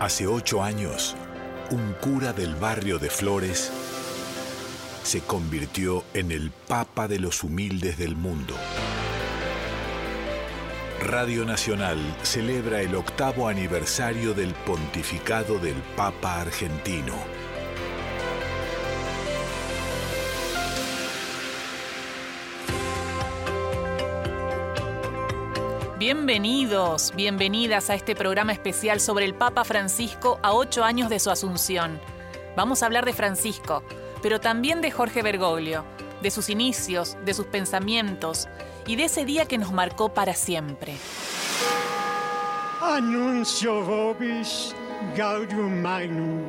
Hace ocho años, un cura del barrio de Flores se convirtió en el Papa de los humildes del mundo. Radio Nacional celebra el octavo aniversario del pontificado del Papa argentino. Bienvenidos, bienvenidas a este programa especial sobre el Papa Francisco a ocho años de su asunción. Vamos a hablar de Francisco, pero también de Jorge Bergoglio, de sus inicios, de sus pensamientos y de ese día que nos marcó para siempre. Anuncio vobis gaudium magnum.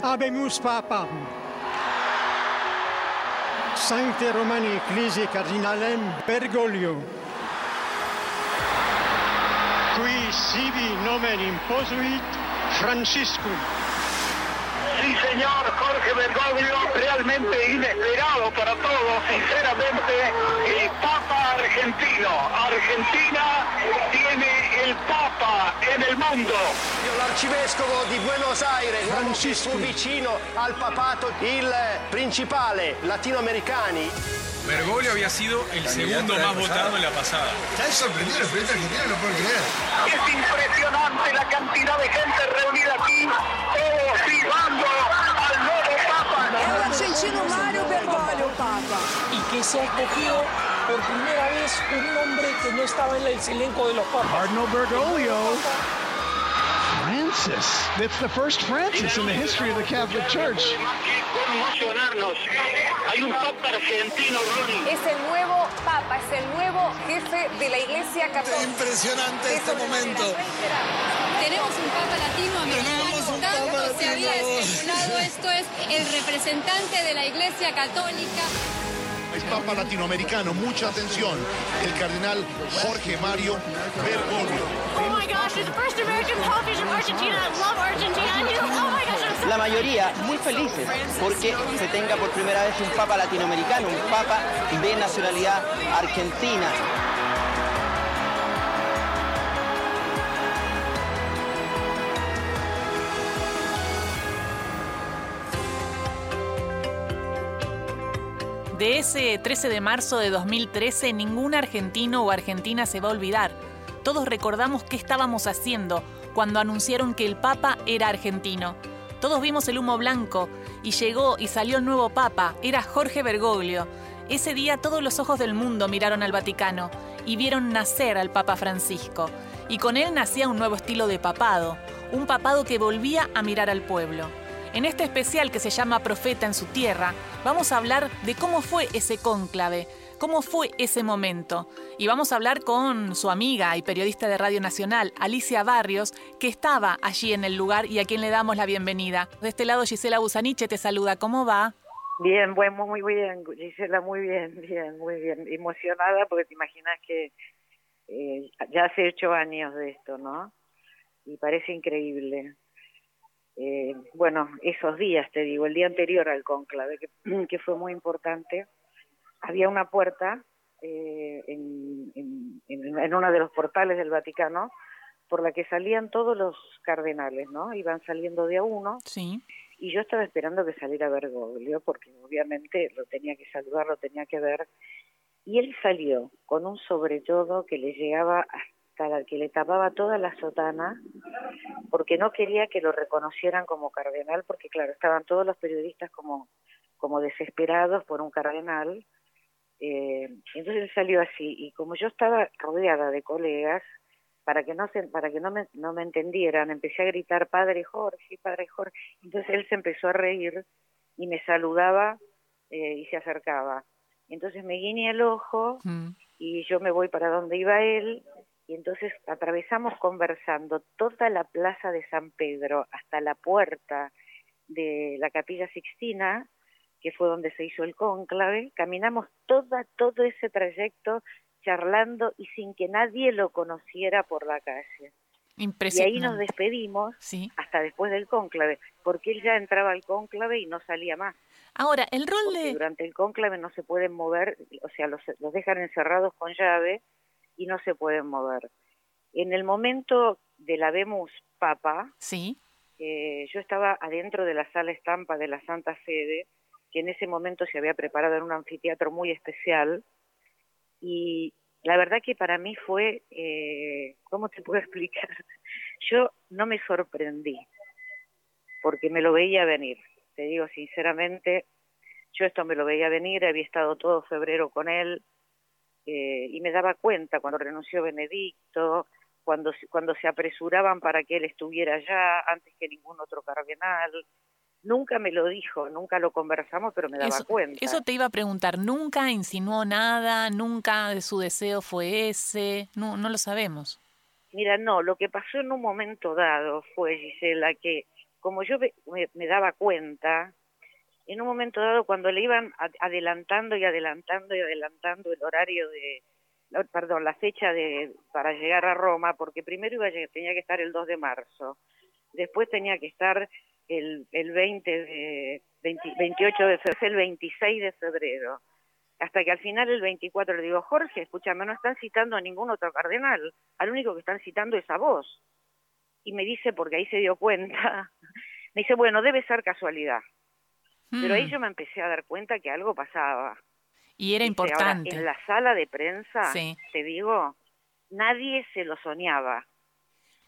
Habemus papam. Sancte Romani Ecclesiae Cardinalem Bergoglio. Sibi nomen imposuit Franciscum. Sí, señor Jorge Bergoglio, realmente inesperado para todos, sinceramente, el Papa argentino. Argentina tiene el Papa en el mundo. L'arcivescovo di Buenos Aires, l'uomo più vicino al papato, il principale latinoamericani. Bergoglio había sido el segundo más votado en la pasada. ¿Estás sorprendido? El presidente argentino no puede creer. Es impresionante la cantidad de gente reunida aquí, todos silbando al nuevo Papa. El argentino Mario Bergoglio, Papa. y que se escogió por primera vez un nombre que no estaba en el elenco de los papas. Cardinal Bergoglio. Francis. That's the first Francis in the history of the Catholic Church. Conmocionarnos. Hay un Papa argentino, Ronnie. Es el nuevo Papa, es el nuevo jefe de la Iglesia Católica. Impresionante este momento. Tenemos un Papa latinoamericano, Tenemos un tanto Papa se había latino. especulado, esto es el representante de la Iglesia Católica. El Papa latinoamericano, mucha atención. El cardenal Jorge Mario Bergoglio. My gosh, it's the first American Pope from Argentina. I love Argentina. My gosh, I'm so La mayoría muy felices porque se tenga por primera vez un papa latinoamericano, un papa de nacionalidad argentina. De ese 13 de marzo de 2013 ningún argentino o argentina se va a olvidar. Todos recordamos qué estábamos haciendo cuando anunciaron que el Papa era argentino. Todos vimos el humo blanco y llegó y salió el nuevo Papa, era Jorge Bergoglio. Ese día todos los ojos del mundo miraron al Vaticano y vieron nacer al Papa Francisco. Y con él nacía un nuevo estilo de papado, un papado que volvía a mirar al pueblo. En este especial que se llama Profeta en su tierra, vamos a hablar de cómo fue ese cónclave, cómo fue ese momento. Y vamos a hablar con su amiga y periodista de Radio Nacional, Alicia Barrios, que estaba allí en el lugar y a quien le damos la bienvenida. De este lado, Gisela Busaniche te saluda. ¿Cómo va? Bien, bueno, muy, muy bien, Gisela, muy bien, bien, muy bien. Emocionada porque te imaginas que eh, ya hace ocho años de esto, ¿no? Y parece increíble. Eh, bueno, esos días, te digo, el día anterior al cónclave, que, que fue muy importante, había una puerta eh, en, en, uno de los portales del Vaticano por la que salían todos los cardenales, ¿no? Iban saliendo de a uno. Sí. Y yo estaba esperando que saliera Bergoglio, porque obviamente lo tenía que saludar, lo tenía que ver. Y él salió con un sobre todo que le llegaba hasta que le tapaba toda la sotana, porque no quería que lo reconocieran como cardenal, porque claro, estaban todos los periodistas como, como desesperados por un cardenal. Eh, entonces él salió así, y como yo estaba rodeada de colegas, para que no se, para que no me, no me entendieran, empecé a gritar Padre Jorge, Padre Jorge. Entonces él se empezó a reír y me saludaba eh, y se acercaba. Entonces me guiñé el ojo Mm. y yo me voy para donde iba él y entonces atravesamos conversando toda la plaza de San Pedro hasta la puerta de la Capilla Sixtina, que fue donde se hizo el cónclave, caminamos toda todo ese trayecto charlando y sin que nadie lo conociera por la calle. Y Impresionante. ahí nos despedimos Sí. hasta después del cónclave, porque él ya entraba al cónclave y no salía más. Ahora, el rol Porque de... durante el cónclave no se pueden mover, o sea, los, los dejan encerrados con llave y no se pueden mover. En el momento de la Vemos Papa, Sí. eh, yo estaba adentro de la sala estampa de la Santa Sede, que en ese momento se había preparado en un anfiteatro muy especial, y la verdad que para mí fue, eh, ¿cómo te puedo explicar? Yo no me sorprendí, porque me lo veía venir, te digo sinceramente, yo esto me lo veía venir, había estado todo febrero con él, eh, y me daba cuenta cuando renunció Benedicto, cuando, cuando se apresuraban para que él estuviera allá antes que ningún otro cardenal. Nunca me lo dijo, nunca lo conversamos, pero me daba cuenta. Eso te iba a preguntar, ¿nunca insinuó nada? ¿Nunca su deseo fue ese? No, no lo sabemos. Mira, no, lo que pasó en un momento dado fue, Gisela, que como yo me, me daba cuenta, en un momento dado cuando le iban adelantando y adelantando y adelantando el horario de, perdón, la fecha de para llegar a Roma, porque primero iba a, tenía que estar el 2 de marzo, después tenía que estar el, el 20 de 28 de febrero, el 26 de febrero, hasta que al final el 24 le digo, Jorge, escúchame, no están citando a ningún otro cardenal, al único que están citando es a vos. Y me dice, porque ahí se dio cuenta, me dice, bueno, debe ser casualidad. Pero ahí mm. yo me empecé a dar cuenta que algo pasaba. Y era importante. en la sala de prensa, te digo, nadie se lo soñaba.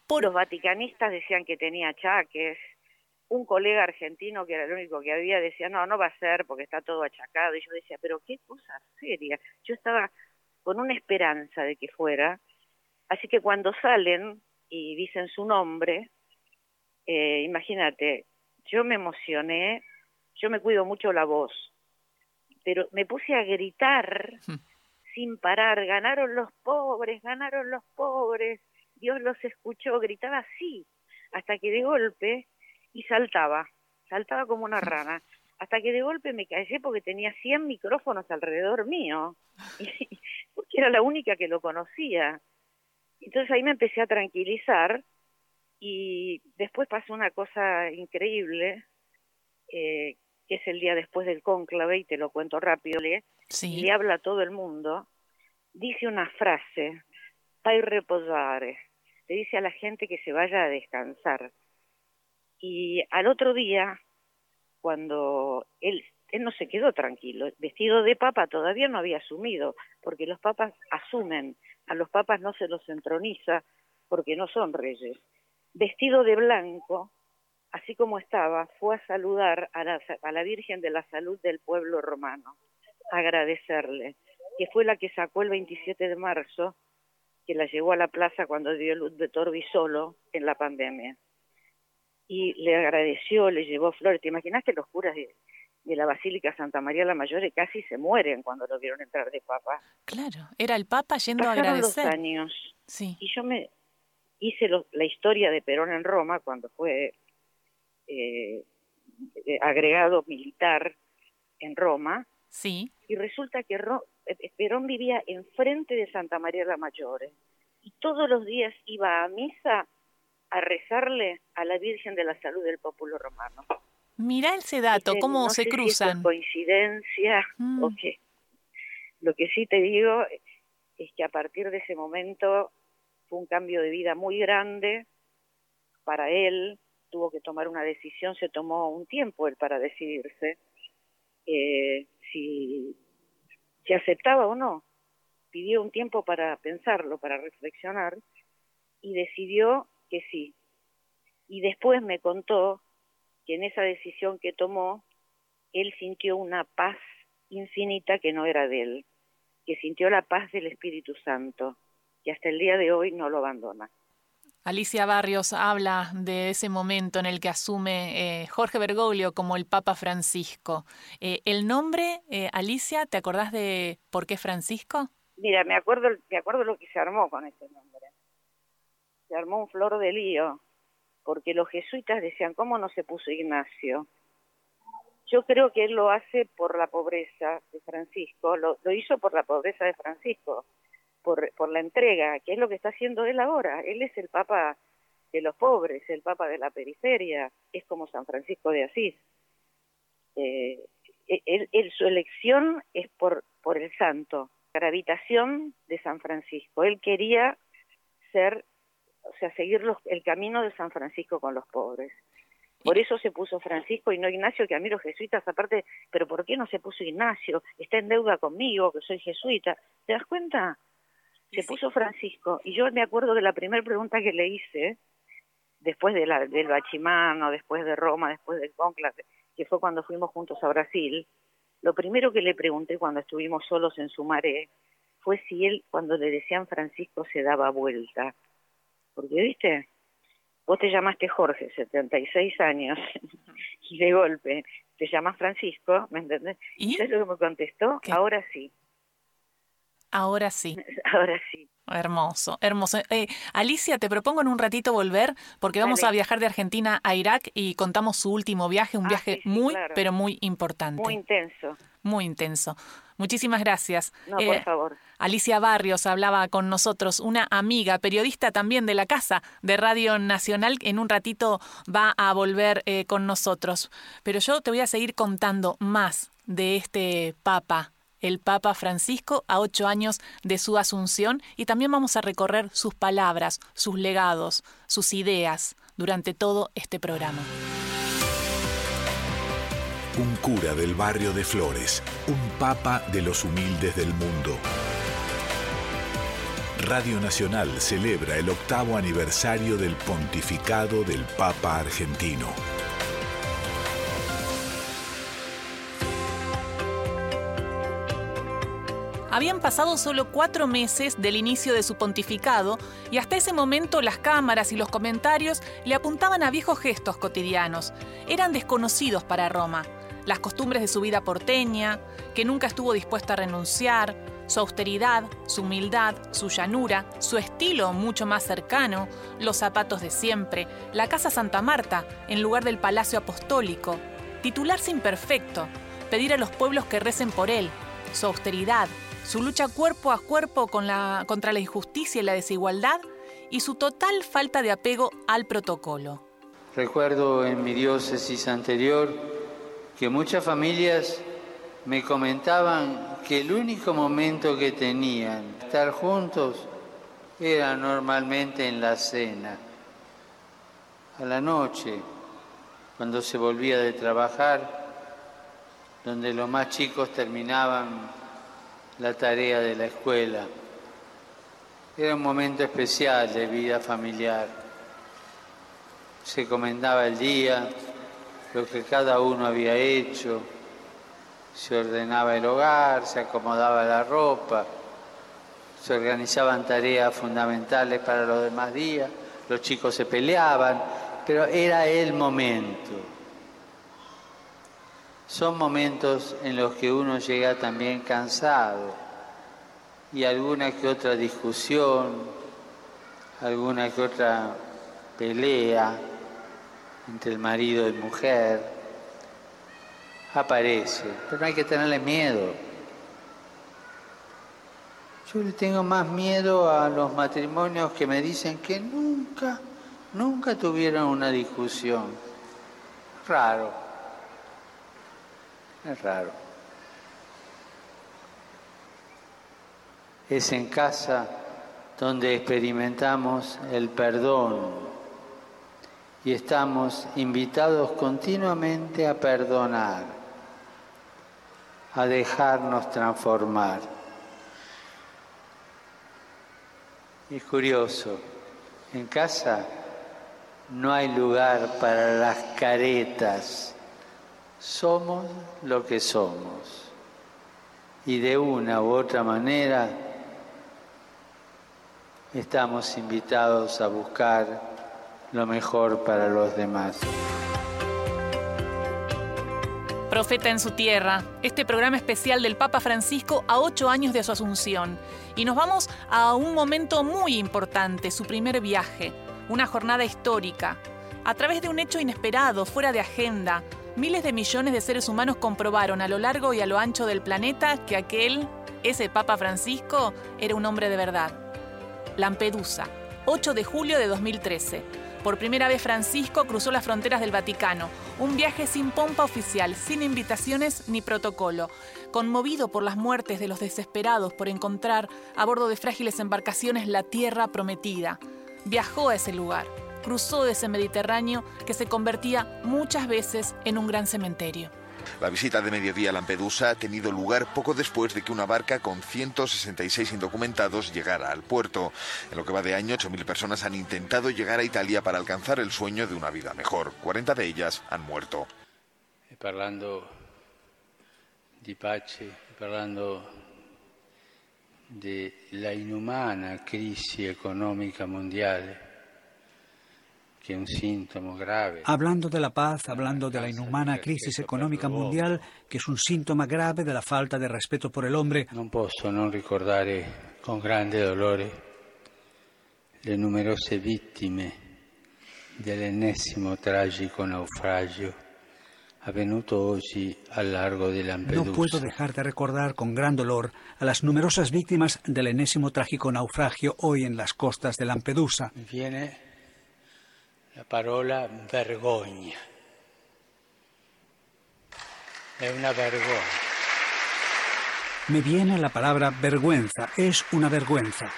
Los vaticanistas decían que tenía achaques. Un colega argentino, que era el único que había, decía, no, no va a ser porque está todo achacado. Y yo decía, pero qué cosa seria. Yo estaba con una esperanza de que fuera. Así que cuando salen y dicen su nombre, eh, imagínate, yo me emocioné yo me cuido mucho la voz, pero me puse a gritar hmm. sin parar, ganaron los pobres, ganaron los pobres, Dios los escuchó, gritaba así, hasta que de golpe, y saltaba, saltaba como una rana, hasta que de golpe me callé porque tenía 100 micrófonos alrededor mío, porque era la única que lo conocía. Entonces ahí me empecé a tranquilizar y después pasó una cosa increíble, eh, que es el día después del cónclave, y te lo cuento rápido, le, le habla a todo el mundo, dice una frase, pai reposare, le dice a la gente que se vaya a descansar. Y al otro día, cuando él, él no se quedó tranquilo, vestido de papa todavía no había asumido, porque los papas asumen, a los papas no se los entroniza porque no son reyes. Vestido de blanco, así como estaba, fue a saludar a la, Virgen de la Salud del pueblo romano, agradecerle, que fue la que sacó el 27 de marzo, que la llevó a la plaza cuando dio luz de Torbi solo en la pandemia. Y le agradeció, le llevó flores. ¿Te imaginas que los curas de, la Basílica Santa María la Mayor casi se mueren cuando lo vieron entrar de papa? Claro, era el papa yendo a agradecer. Dos años. Sí. Y yo me hice la historia de Perón en Roma cuando fue eh, eh, agregado militar en Roma. Sí. Y resulta que eh, Perón vivía enfrente de Santa María la Mayor y todos los días iba a misa a rezarle a la Virgen de la Salud del Pueblo Romano. Mira ese dato, cómo se cruzan. coincidencia mm. o qué. Lo que sí te digo es que a partir de ese momento fue un cambio de vida muy grande para él, tuvo que tomar una decisión, se tomó un tiempo él para decidirse eh, si, si aceptaba o no. Pidió un tiempo para pensarlo, para reflexionar, y decidió que sí. Y después me contó que en esa decisión que tomó, él sintió una paz infinita que no era de él, que sintió la paz del Espíritu Santo, que hasta el día de hoy no lo abandona. Alicia Barrios habla de ese momento en el que asume eh, Jorge Bergoglio como el Papa Francisco. Eh, ¿El nombre, eh, Alicia, te acordás de por qué Francisco? Mira, me acuerdo, me acuerdo lo que se armó con ese nombre. Se armó un flor de lío, porque los jesuitas decían, ¿cómo no se puso Ignacio? Yo creo que él lo hace por la pobreza de Francisco, lo hizo por la pobreza de Francisco por, por la entrega, que es lo que está haciendo él ahora. Él es el Papa de los pobres, el Papa de la periferia, es como San Francisco de Asís. Eh, él, su elección es por, por el santo, gravitación de San Francisco. Él quería ser, o sea, seguir el camino de San Francisco con los pobres. Por eso se puso Francisco y no Ignacio, que a mí los jesuitas aparte, pero ¿por qué no se puso Ignacio? Está en deuda conmigo, que soy jesuita. ¿Te das cuenta? Se puso Francisco. Y yo me acuerdo de la primera pregunta que le hice, después de la, del Bachimano, después de Roma, después del Conclave, que fue cuando fuimos juntos a Brasil, lo primero que le pregunté cuando estuvimos solos en Sumaré fue si él, cuando le decían Francisco, se daba vuelta. Porque, viste, vos te llamaste Jorge, 76 años, y de golpe te llamas Francisco, ¿me entendés? ¿Y sabes lo que me contestó? Ahora sí. Ahora sí. Ahora sí. Hermoso, hermoso. Eh, Alicia, te propongo en un ratito volver porque vamos a viajar de Argentina a Irak y contamos su último viaje, un ah, viaje muy, pero muy importante. Muy intenso. Muy intenso. Muchísimas gracias. No, por eh, favor. Alicia Barrios hablaba con nosotros, una amiga, periodista también de la casa de Radio Nacional. En un ratito va a volver eh, con nosotros. Pero yo te voy a seguir contando más de este Papa el Papa Francisco a ocho años de su asunción y también vamos a recorrer sus palabras, sus legados, sus ideas durante todo este programa. Un cura del barrio de Flores, un papa de los humildes del mundo. Radio Nacional celebra el octavo aniversario del pontificado del Papa argentino. Habían pasado solo cuatro meses del inicio de su pontificado y hasta ese momento las cámaras y los comentarios le apuntaban a viejos gestos cotidianos. Eran desconocidos para Roma. Las costumbres de su vida porteña, que nunca estuvo dispuesta a renunciar, su austeridad, su humildad, su llanura, su estilo mucho más cercano, los zapatos de siempre, la Casa Santa Marta en lugar del Palacio Apostólico, titularse imperfecto, pedir a los pueblos que recen por él, su austeridad, su lucha cuerpo a cuerpo contra la injusticia y la desigualdad y su total falta de apego al protocolo. Recuerdo en mi diócesis anterior que muchas familias me comentaban que el único momento que tenían estar juntos era normalmente en la cena, a la noche, cuando se volvía de trabajar, donde los más chicos terminaban la tarea de la escuela. Era un momento especial de vida familiar. Se comentaba el día, lo que cada uno había hecho, se ordenaba el hogar, se acomodaba la ropa, se organizaban tareas fundamentales para los demás días, los chicos se peleaban, pero era el momento. Son momentos en los que uno llega también cansado y alguna que otra discusión, alguna que otra pelea entre el marido y mujer aparece, pero no hay que tenerle miedo. Yo le tengo más miedo a los matrimonios que me dicen que nunca, nunca tuvieron una discusión. Raro. Es raro. Es en casa donde experimentamos el perdón y estamos invitados continuamente a perdonar, a dejarnos transformar. Es curioso, en casa no hay lugar para las caretas somos lo que somos. Y de una u otra manera estamos invitados a buscar lo mejor para los demás. Profeta en su tierra, este programa especial del Papa Francisco a ocho años de su asunción. Y nos vamos a un momento muy importante, su primer viaje, una jornada histórica. A través de un hecho inesperado, fuera de agenda, miles de millones de seres humanos comprobaron a lo largo y a lo ancho del planeta que aquel, ese Papa Francisco, era un hombre de verdad. Lampedusa, 8 de julio de 2013. Por primera vez Francisco cruzó las fronteras del Vaticano, un viaje sin pompa oficial, sin invitaciones ni protocolo. Conmovido por las muertes de los desesperados por encontrar a bordo de frágiles embarcaciones la tierra prometida, viajó a ese lugar cruzó ese Mediterráneo que se convertía muchas veces en un gran cementerio. La visita de mediodía a Lampedusa ha tenido lugar poco después de que una barca con 166 indocumentados llegara al puerto. En lo que va de año, 8.000 personas han intentado llegar a Italia para alcanzar el sueño de una vida mejor. 40 de ellas han muerto. Parlando di pace, parlando della inumana crisi economica mondiale Hablando de la paz, hablando de la inhumana crisis económica mundial, que es un síntoma grave de la falta de respeto por el hombre. No posso non ricordare con grande dolore le numerose vittime dell'ennesimo tragico naufragio avvenuto oggi al largo di Lampedusa. No puedo dejar de recordar con gran dolor a las numerosas víctimas del enésimo trágico naufragio hoy en las costas de Lampedusa. Viene la parola vergogna. Es una vergogna. Me viene la palabra vergüenza, es una vergüenza.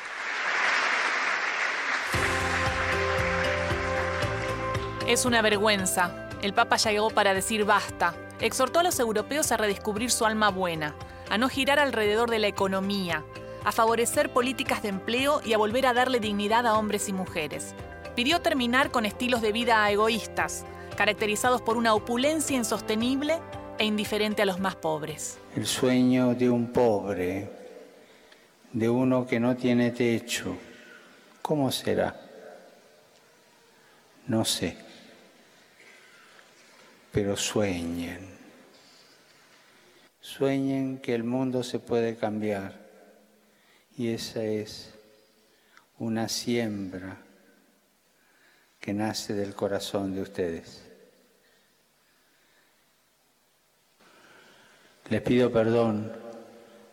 Es una vergüenza. El Papa llegó para decir basta. Exhortó a los europeos a redescubrir su alma buena, a no girar alrededor de la economía, a favorecer políticas de empleo y a volver a darle dignidad a hombres y mujeres pidió terminar con estilos de vida egoístas, caracterizados por una opulencia insostenible e indiferente a los más pobres. El sueño de un pobre, de uno que no tiene techo, ¿cómo será? No sé, pero sueñen. Sueñen que el mundo se puede cambiar y esa es una siembra que nace del corazón de ustedes. Les pido perdón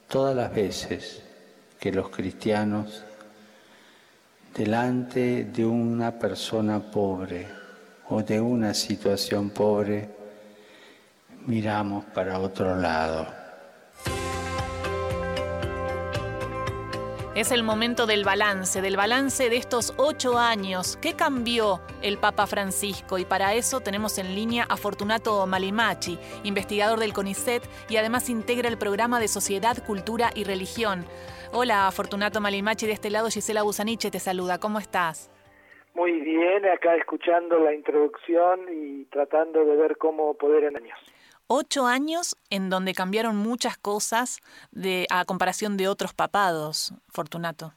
todas las veces que los cristianos, delante de una persona pobre o de una situación pobre, miramos para otro lado. Es el momento del balance, del balance de estos ocho años. ¿Qué cambió el Papa Francisco? Y para eso tenemos en línea a Fortunato Malimachi, investigador del CONICET y además integra el programa de Sociedad, Cultura y Religión. Hola, Fortunato Malimachi, de este lado Gisela Busaniche te saluda. ¿Cómo estás? Muy bien, acá escuchando la introducción y tratando de ver cómo poder en años ocho años en donde cambiaron muchas cosas de, a comparación de otros papados, Fortunato.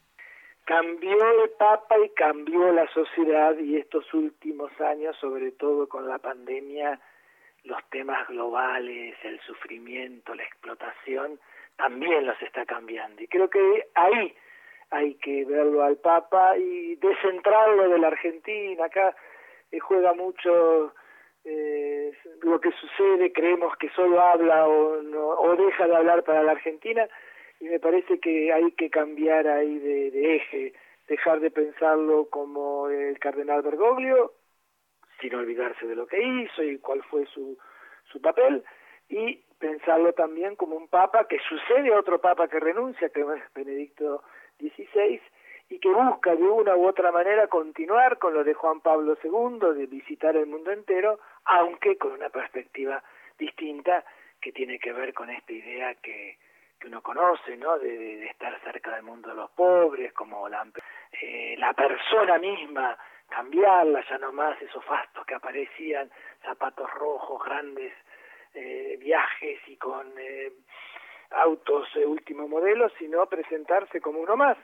Cambió el Papa y cambió la sociedad y estos últimos años, sobre todo con la pandemia, los temas globales, el sufrimiento, la explotación, también los está cambiando. Y creo que ahí hay que verlo al Papa y descentrarlo de la Argentina. Acá eh, juega mucho eh, lo que sucede, creemos que solo habla o, o deja de hablar para la Argentina y me parece que hay que cambiar ahí de, eje, dejar de pensarlo como el cardenal Bergoglio, sin olvidarse de lo que hizo y cuál fue su, su papel, y pensarlo también como un papa que sucede a otro papa que renuncia, que es Benedicto XVI, y que busca de una u otra manera continuar con lo de Juan Pablo II, de visitar el mundo entero, aunque con una perspectiva distinta que tiene que ver con esta idea que, que uno conoce, ¿no? De, estar cerca del mundo de los pobres, como la, eh, la persona misma, cambiarla, ya no más esos fastos que aparecían, zapatos rojos, grandes eh, viajes y con eh, autos último modelo, sino presentarse como uno más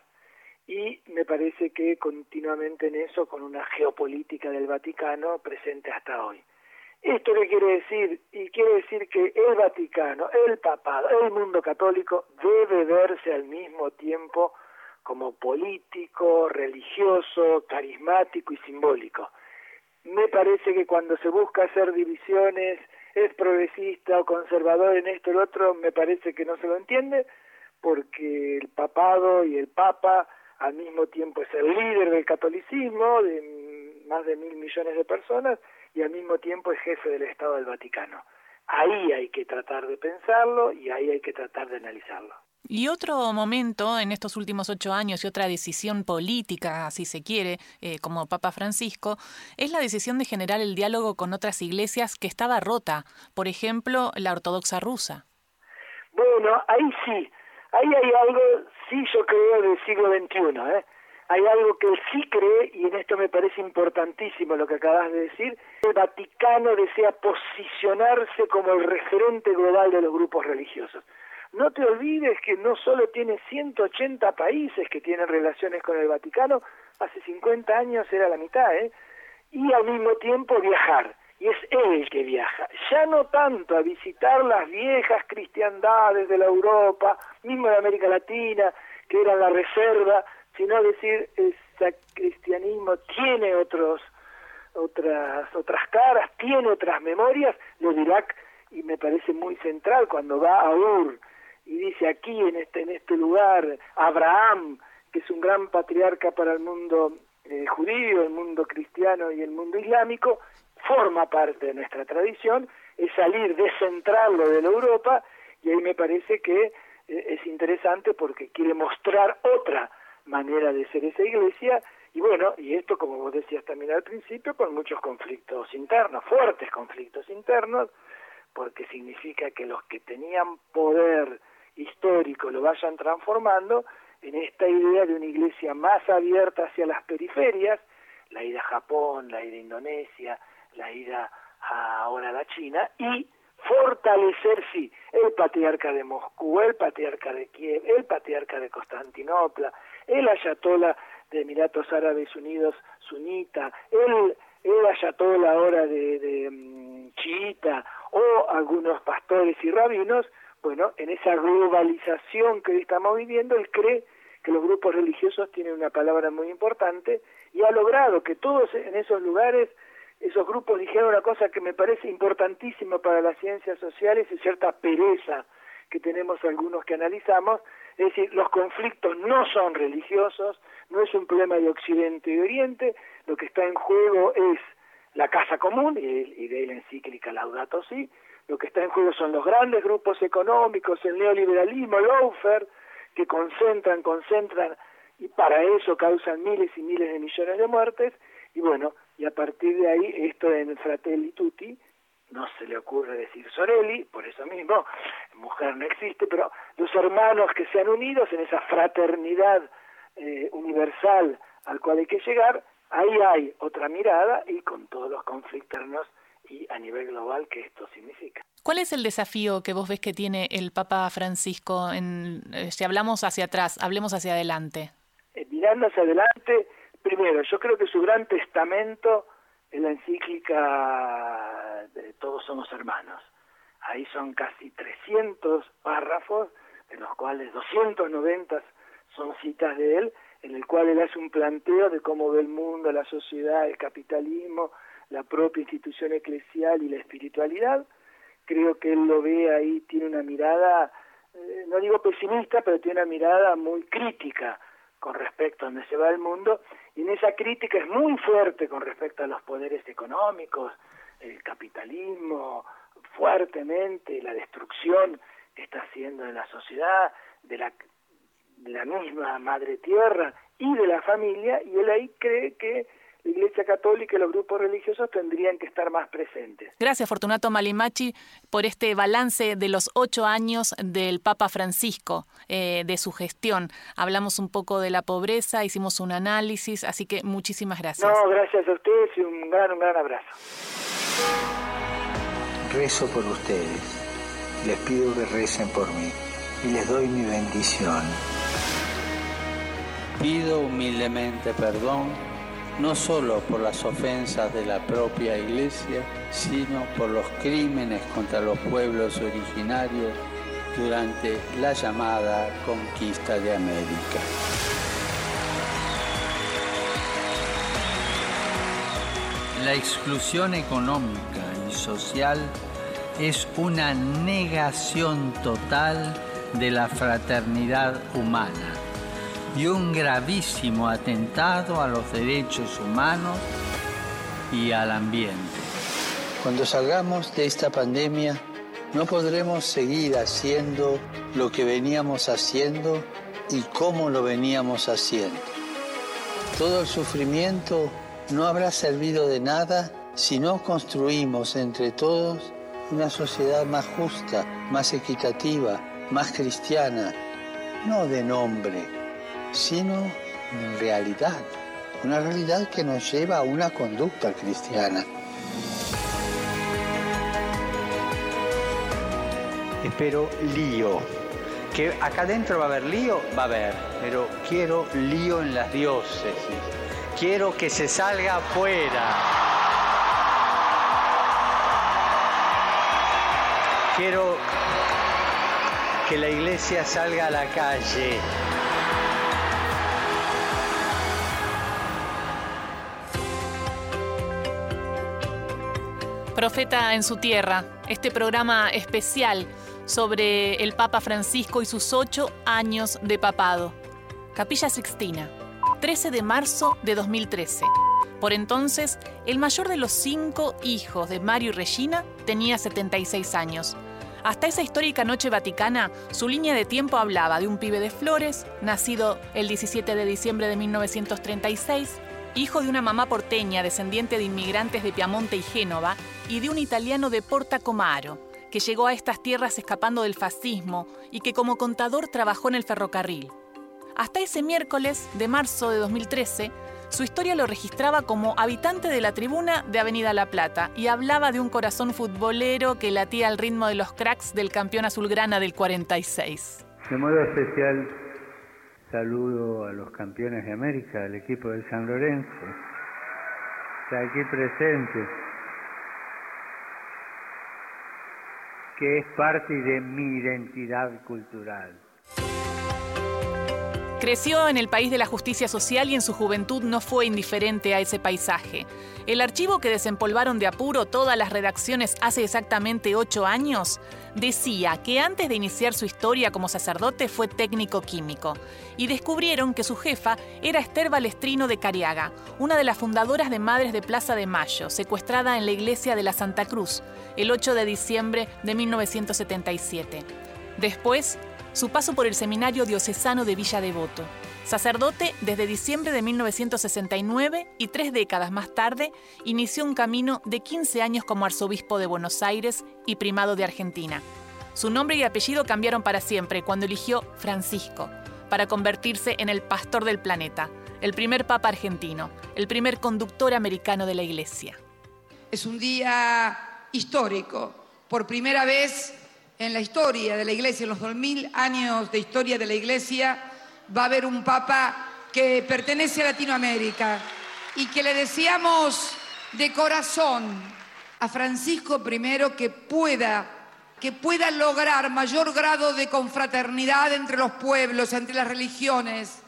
y me parece que continuamente en eso con una geopolítica del Vaticano presente hasta hoy. ¿Esto qué quiere decir? Y quiere decir que el Vaticano, el papado, el mundo católico debe verse al mismo tiempo como político, religioso, carismático y simbólico. Me parece que cuando se busca hacer divisiones, es progresista o conservador en esto y lo otro, me parece que no se lo entiende, porque el papado y el papa al mismo tiempo es el líder del catolicismo, de más de mil millones de personas, y al mismo tiempo es jefe del Estado del Vaticano. Ahí hay que tratar de pensarlo y ahí hay que tratar de analizarlo. Y otro momento en estos últimos ocho años y otra decisión política, si se quiere, eh, como Papa Francisco, es la decisión de generar el diálogo con otras iglesias que estaba rota, por ejemplo, la ortodoxa rusa. Bueno, ahí sí, ahí hay algo, sí yo creo, del siglo XXI, ¿eh? Hay algo que sí cree, y en esto me parece importantísimo lo que acabas de decir, el Vaticano desea posicionarse como el referente global de los grupos religiosos. No te olvides que no solo tiene 180 países que tienen relaciones con el Vaticano, hace 50 años era la mitad, ¿eh? Y al mismo tiempo viajar. Y es él el que viaja. Ya no tanto a visitar las viejas cristiandades de la Europa, mismo de América Latina, que eran la reserva, sino decir, ese cristianismo tiene otros, otras, otras caras, tiene otras memorias, lo dirá y me parece muy central cuando va a Ur y dice aquí en este en este lugar Abraham que es un gran patriarca para el mundo eh, judío, el mundo cristiano y el mundo islámico, forma parte de nuestra tradición, es salir, descentrarlo de la Europa, y ahí me parece que eh, es interesante porque quiere mostrar otra manera de ser esa iglesia y bueno, y esto como vos decías también al principio, con muchos conflictos internos, fuertes conflictos internos, porque significa que los que tenían poder histórico lo vayan transformando en esta idea de una iglesia más abierta hacia las periferias, la ida a Japón, la ida a Indonesia, la ida ahora a la China, y fortalecer, sí, el patriarca de Moscú, el patriarca de Kiev, el patriarca de Constantinopla, el ayatola de Emiratos Árabes Unidos sunita, el, el ayatola ahora de, de um, chiita o algunos pastores y rabinos, bueno, en esa globalización que estamos viviendo, él cree que los grupos religiosos tienen una palabra muy importante y ha logrado que todos en esos lugares, esos grupos dijeron una cosa que me parece importantísima para las ciencias sociales y cierta pereza que tenemos algunos que analizamos, es decir, los conflictos no son religiosos, no es un problema de Occidente y Oriente, lo que está en juego es la casa común, y de la encíclica Laudato Si, lo que está en juego son los grandes grupos económicos, el neoliberalismo, el lawfare, que concentran, concentran, y para eso causan miles y miles de millones de muertes, y bueno, y a partir de ahí, esto en Fratelli Tutti, no se le ocurre decir Sorelli, por eso mismo, mujer no existe, pero los hermanos que se han unido en esa fraternidad eh, universal al cual hay que llegar, ahí hay otra mirada y con todos los conflictos y a nivel global que esto significa. ¿Cuál es el desafío que vos ves que tiene el Papa Francisco? En, eh, si hablamos hacia atrás, hablemos hacia adelante. Eh, mirando hacia adelante, primero, yo creo que su gran testamento es la encíclica de Todos somos hermanos. Ahí son casi 300 párrafos, de los cuales 290 son citas de él, en el cual él hace un planteo de cómo ve el mundo, la sociedad, el capitalismo, la propia institución eclesial y la espiritualidad. Creo que él lo ve ahí, tiene una mirada, eh, no digo pesimista, pero tiene una mirada muy crítica con respecto a donde se va el mundo, y en esa crítica es muy fuerte con respecto a los poderes económicos, el capitalismo, fuertemente la destrucción que está haciendo en la sociedad, de la, de la misma madre tierra y de la familia, y él ahí cree que la Iglesia Católica y los grupos religiosos tendrían que estar más presentes. Gracias, Fortunato Malimachi, por este balance de los ocho años del Papa Francisco, eh, de su gestión. Hablamos un poco de la pobreza, hicimos un análisis, así que muchísimas gracias. No, gracias a ustedes y un gran, un gran abrazo. Rezo por ustedes. Les pido que recen por mí y les doy mi bendición. Pido humildemente perdón no solo por las ofensas de la propia Iglesia, sino por los crímenes contra los pueblos originarios durante la llamada conquista de América. La exclusión económica social es una negación total de la fraternidad humana y un gravísimo atentado a los derechos humanos y al ambiente. Cuando salgamos de esta pandemia, no podremos seguir haciendo lo que veníamos haciendo y cómo lo veníamos haciendo. Todo el sufrimiento no habrá servido de nada si no construimos entre todos una sociedad más justa, más equitativa, más cristiana, no de nombre, sino en realidad, una realidad que nos lleva a una conducta cristiana. Espero lío. Que acá dentro va a haber lío, va a haber, pero quiero lío en las diócesis. Quiero que se salga afuera. Quiero que la iglesia salga a la calle. Profeta en su tierra, este programa especial sobre el Papa Francisco y sus ocho años de papado. Capilla Sixtina, 13 de marzo de 2013. Por entonces, el mayor de los cinco hijos de Mario y Regina tenía 76 años. Hasta esa histórica noche vaticana, su línea de tiempo hablaba de un pibe de Flores, nacido el 17 de diciembre de 1936, hijo de una mamá porteña descendiente de inmigrantes de Piamonte y Génova, y de un italiano de Porta Comaro, que llegó a estas tierras escapando del fascismo y que como contador trabajó en el ferrocarril. Hasta ese miércoles de marzo de 2013, su historia lo registraba como habitante de la tribuna de Avenida La Plata y hablaba de un corazón futbolero que latía al ritmo de los cracks del campeón azulgrana del 46. De modo especial, saludo a los campeones de América, al equipo de San Lorenzo. Está aquí presente. que es parte de mi identidad cultural. Creció en el país de la justicia social y en su juventud no fue indiferente a ese paisaje. El archivo que desempolvaron de apuro todas las redacciones hace exactamente ocho años decía que antes de iniciar su historia como sacerdote fue técnico químico y descubrieron que su jefa era Esther Balestrino de Cariaga, una de las fundadoras de Madres de Plaza de Mayo, secuestrada en la iglesia de la Santa Cruz el 8 de diciembre de 1977. Después su paso por el Seminario Diocesano de Villa Devoto. Sacerdote desde diciembre de 1969 y tres décadas más tarde inició un camino de 15 años como arzobispo de Buenos Aires y primado de Argentina. Su nombre y apellido cambiaron para siempre cuando eligió Francisco, para convertirse en el pastor del planeta, el primer papa argentino, el primer conductor americano de la iglesia. Es un día histórico. Por primera vez en la historia de la Iglesia, en los 2000 años de historia de la Iglesia, va a haber un Papa que pertenece a Latinoamérica y que le deseamos de corazón a Francisco I que pueda que pueda lograr mayor grado de confraternidad entre los pueblos, entre las religiones,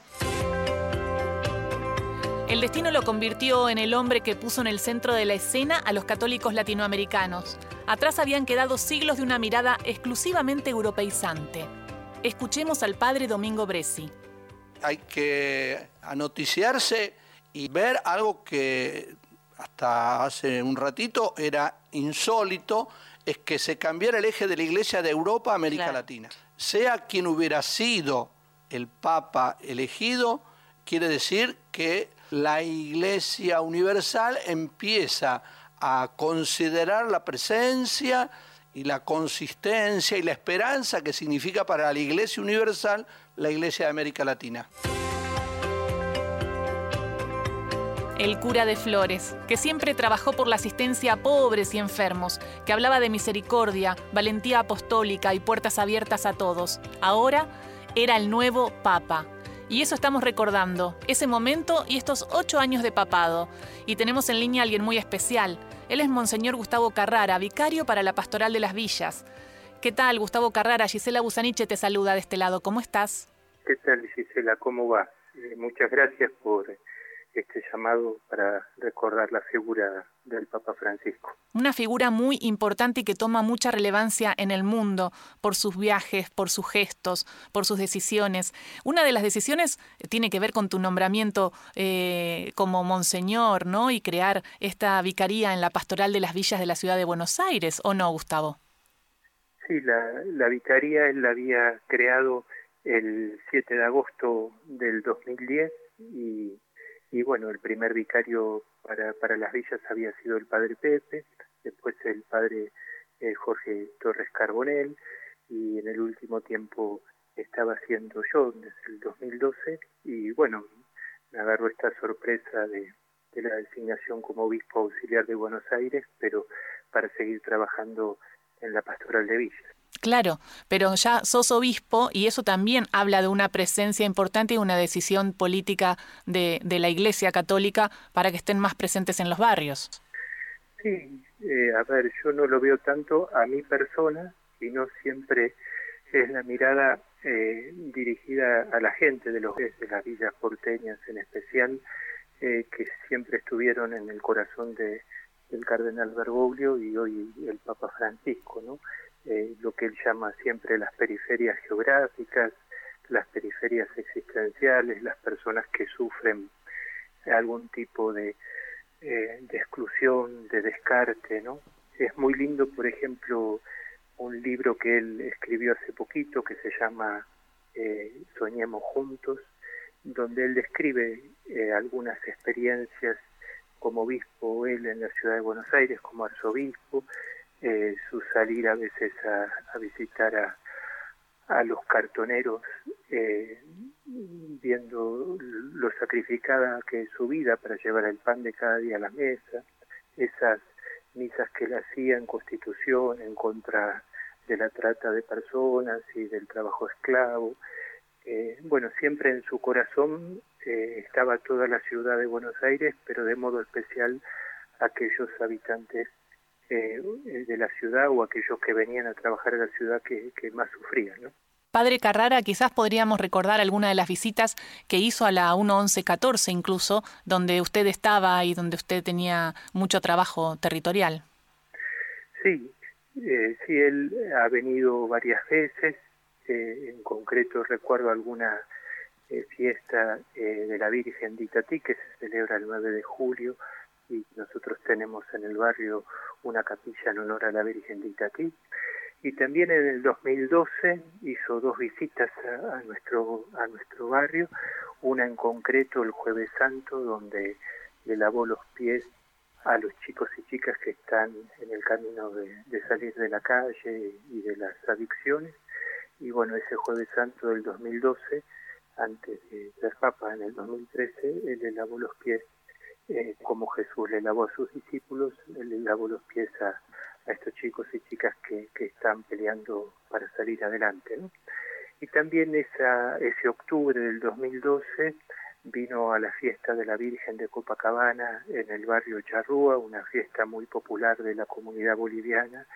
el destino lo convirtió en el hombre que puso en el centro de la escena a los católicos latinoamericanos. Atrás habían quedado siglos de una mirada exclusivamente europeizante. Escuchemos al padre Domingo Bresi. Hay que anoticiarse y ver algo que hasta hace un ratito era insólito, es que se cambiara el eje de la iglesia de Europa a América Latina. Sea quien hubiera sido el Papa elegido, quiere decir que la Iglesia Universal empieza a considerar la presencia y la consistencia y la esperanza que significa para la Iglesia Universal la Iglesia de América Latina. El cura de Flores, que siempre trabajó por la asistencia a pobres y enfermos, que hablaba de misericordia, valentía apostólica y puertas abiertas a todos, ahora era el nuevo Papa, y eso estamos recordando, ese momento y estos ocho años de papado. Y tenemos en línea a alguien muy especial. Él es Monseñor Gustavo Carrara, vicario para la Pastoral de las Villas. ¿Qué tal, Gustavo Carrara? Gisela Busaniche te saluda de este lado. ¿Cómo estás? ¿Qué tal, Gisela? ¿Cómo va? Eh, muchas gracias por este llamado para recordar la figura del Papa Francisco. Una figura muy importante y que toma mucha relevancia en el mundo por sus viajes, por sus gestos, por sus decisiones. Una de las decisiones tiene que ver con tu nombramiento eh, como monseñor, ¿no? Y crear esta vicaría en la pastoral de las villas de la ciudad de Buenos Aires, ¿o no, Gustavo? Sí, la, la vicaría él la había creado el 7 de agosto del 2010 y, y bueno, el primer vicario para, para las villas había sido el padre Pepe, después el padre eh, Jorge Torres Carbonel y en el último tiempo estaba haciendo yo desde el 2012 y bueno, me agarró esta sorpresa de, de la designación como obispo auxiliar de Buenos Aires, pero para seguir trabajando en la pastoral de Villa. Claro, pero ya sos obispo y eso también habla de una presencia importante y una decisión política de, de la Iglesia Católica para que estén más presentes en los barrios. Sí, eh, a ver, yo no lo veo tanto a mi persona, sino siempre es la mirada eh, dirigida a la gente de los de las villas porteñas en especial, eh, que siempre estuvieron en el corazón de, del cardenal Bergoglio y hoy el Papa Francisco, ¿no? Eh, lo que él llama siempre las periferias geográficas, las periferias existenciales, las personas que sufren algún tipo de, eh, de exclusión, de descarte, ¿no? Es muy lindo, por ejemplo, un libro que él escribió hace poquito que se llama eh, Soñemos Juntos, donde él describe eh, algunas experiencias como obispo, él en la ciudad de Buenos Aires como arzobispo, eh, su salir a veces a, visitar a, a, los cartoneros, eh, viendo lo sacrificada que es su vida para llevar el pan de cada día a la mesa, esas misas que él hacía en Constitución en contra de la trata de personas y del trabajo esclavo. Eh, bueno, siempre en su corazón eh, estaba toda la ciudad de Buenos Aires, pero de modo especial aquellos habitantes eh, de la ciudad o aquellos que venían a trabajar en la ciudad que, que más sufrían. ¿no? Padre Carrara, quizás podríamos recordar alguna de las visitas que hizo a la 1114 incluso, donde usted estaba y donde usted tenía mucho trabajo territorial. Sí, eh, sí, él ha venido varias veces, eh, en concreto recuerdo alguna eh, fiesta eh, de la Virgen de Itatí que se celebra el 9 de julio y nosotros tenemos en el barrio una capilla en honor a la Virgen de Itatí. Y también en el 2012 hizo dos visitas a, nuestro, a nuestro barrio, una en concreto el jueves santo, donde le lavó los pies a los chicos y chicas que están en el camino de, de salir de la calle y de las adicciones. Y bueno, ese jueves santo del 2012, antes de ser papa en el 2013, él le lavó los pies eh, como Jesús le lavó a sus discípulos, le lavó los pies a, estos chicos y chicas que, están peleando para salir adelante. ¿no? Y también ese octubre del 2012 vino a la fiesta de la Virgen de Copacabana en el barrio Charrúa, una fiesta muy popular de la comunidad boliviana,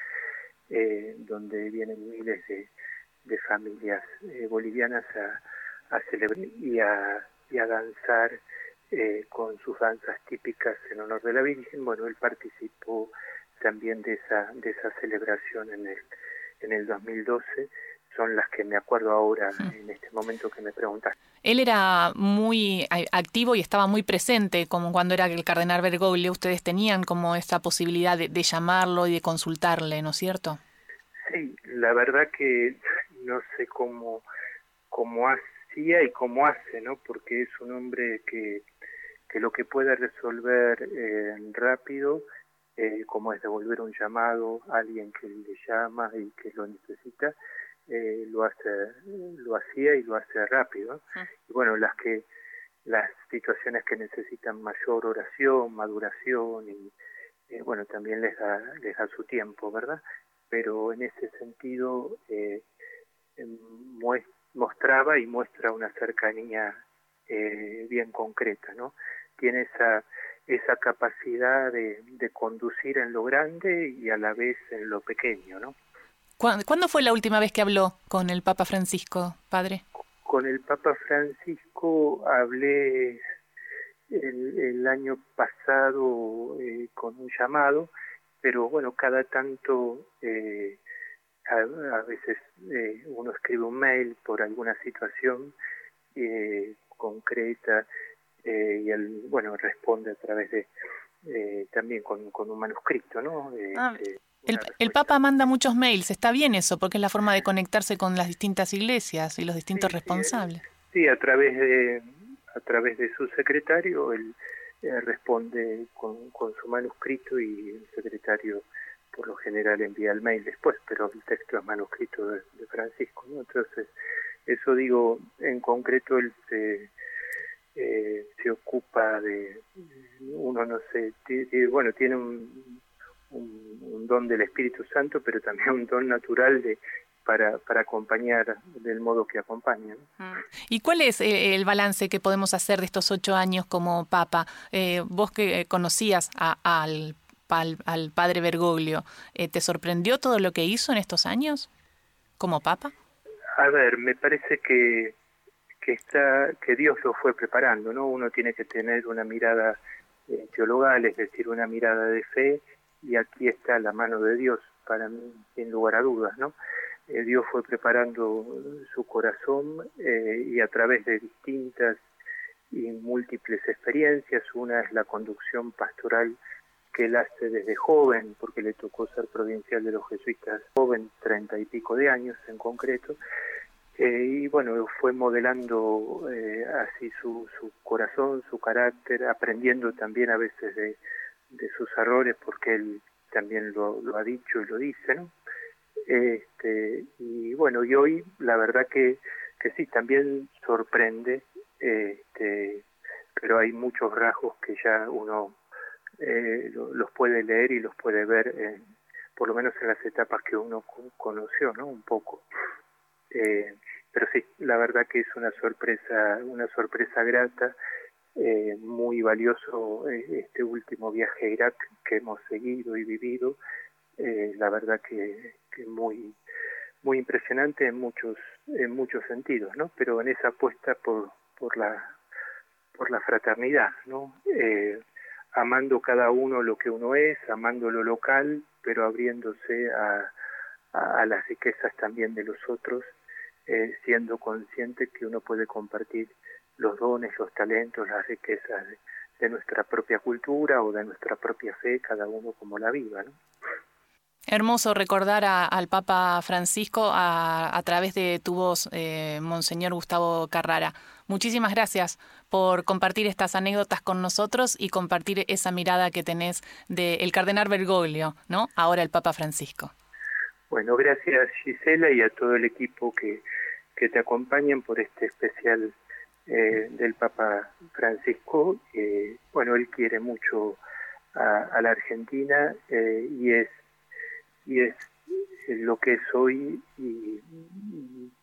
eh, donde vienen miles de, familias eh, bolivianas a, celebrar y a danzar eh, con sus danzas típicas en honor de la Virgen. Bueno, él participó también de esa, de esa celebración en el, en el 2012 son las que me acuerdo ahora sí. en este momento que me preguntas. Él era muy activo y estaba muy presente, como cuando era el cardenal Bergoglio, ustedes tenían como esa posibilidad de, de llamarlo y de consultarle, ¿no es cierto? Sí, la verdad que no sé cómo, cómo hacía y cómo hace, ¿no? Porque es un hombre que, que lo que puede resolver eh, rápido, eh, como es devolver un llamado a alguien que le llama y que lo necesita, eh, lo hace, lo hacía y lo hace rápido. Y bueno, las que las situaciones que necesitan mayor oración, maduración y eh, bueno, también les da, les da su tiempo, ¿verdad? Pero en ese sentido eh, mostraba y muestra una cercanía eh, bien concreta, ¿no? Tiene esa esa capacidad de, de conducir en lo grande y a la vez en lo pequeño, ¿no? ¿Cuándo fue la última vez que habló con el Papa Francisco, padre? Con el Papa Francisco hablé el, el año pasado eh, con un llamado, pero bueno, cada tanto, eh, a, a, veces eh, uno escribe un mail por alguna situación eh, concreta eh, y él, bueno, responde a través de, eh, también con, con un manuscrito, ¿no? Ah, El, Papa manda muchos mails, está bien eso, porque es la forma de conectarse con las distintas iglesias y los distintos responsables. Sí, a través de a través de su secretario, él eh, responde con, con, su manuscrito y el secretario por lo general envía el mail después, pero el texto es manuscrito de, Francisco, ¿no? Entonces, eso digo, en concreto él se, eh, se ocupa de, uno no sé, bueno, tiene un, un, don del Espíritu Santo, pero también un don natural de para, para acompañar del modo que acompaña. Mm. ¿Y cuál es eh, el balance que podemos hacer de estos ocho años como Papa? Eh, vos que conocías al, al, padre Bergoglio, eh, ¿te sorprendió todo lo que hizo en estos años como Papa? A ver, me parece que, que, está, que Dios lo fue preparando, ¿no? Uno tiene que tener una mirada teologal, es decir, una mirada de fe, y aquí está la mano de Dios para mí, sin lugar a dudas, ¿no? Eh, Dios fue preparando su corazón eh, y a través de distintas y múltiples experiencias, una es la conducción pastoral que él hace desde joven, porque le tocó ser provincial de los jesuitas joven, treinta y pico de años en concreto, eh, y bueno, fue modelando así su, su corazón, su carácter, aprendiendo también a veces de, de sus errores, porque él también lo, lo ha dicho y lo dice, ¿no? Este, y bueno, y hoy la verdad que, que sí, también sorprende, este, pero hay muchos rasgos que ya uno eh, los puede leer y los puede ver, por lo menos en las etapas que uno conoció, ¿no? Un poco. Eh, pero sí, la verdad que es una sorpresa, una sorpresa grata, eh, muy valioso este último viaje a Irak que hemos seguido y vivido eh, la verdad que, que, muy muy impresionante en muchos en muchos sentidos no pero en esa apuesta por por la por la fraternidad no eh, amando cada uno lo que uno es amando lo local pero abriéndose a, a, las riquezas también de los otros eh, siendo consciente que uno puede compartir los dones los talentos las riquezas de, de nuestra propia cultura o de nuestra propia fe cada uno como la viva no Hermoso recordar al Papa Francisco a, través de tu voz, eh, Monseñor Gustavo Carrara. Muchísimas gracias por compartir estas anécdotas con nosotros y compartir esa mirada que tenés del Cardenal Bergoglio, ¿no? Ahora el Papa Francisco. Bueno, gracias Gisela y a todo el equipo que, que te acompañan por este especial eh, del Papa Francisco. bueno, él quiere mucho a, la Argentina eh, y es y es lo que es hoy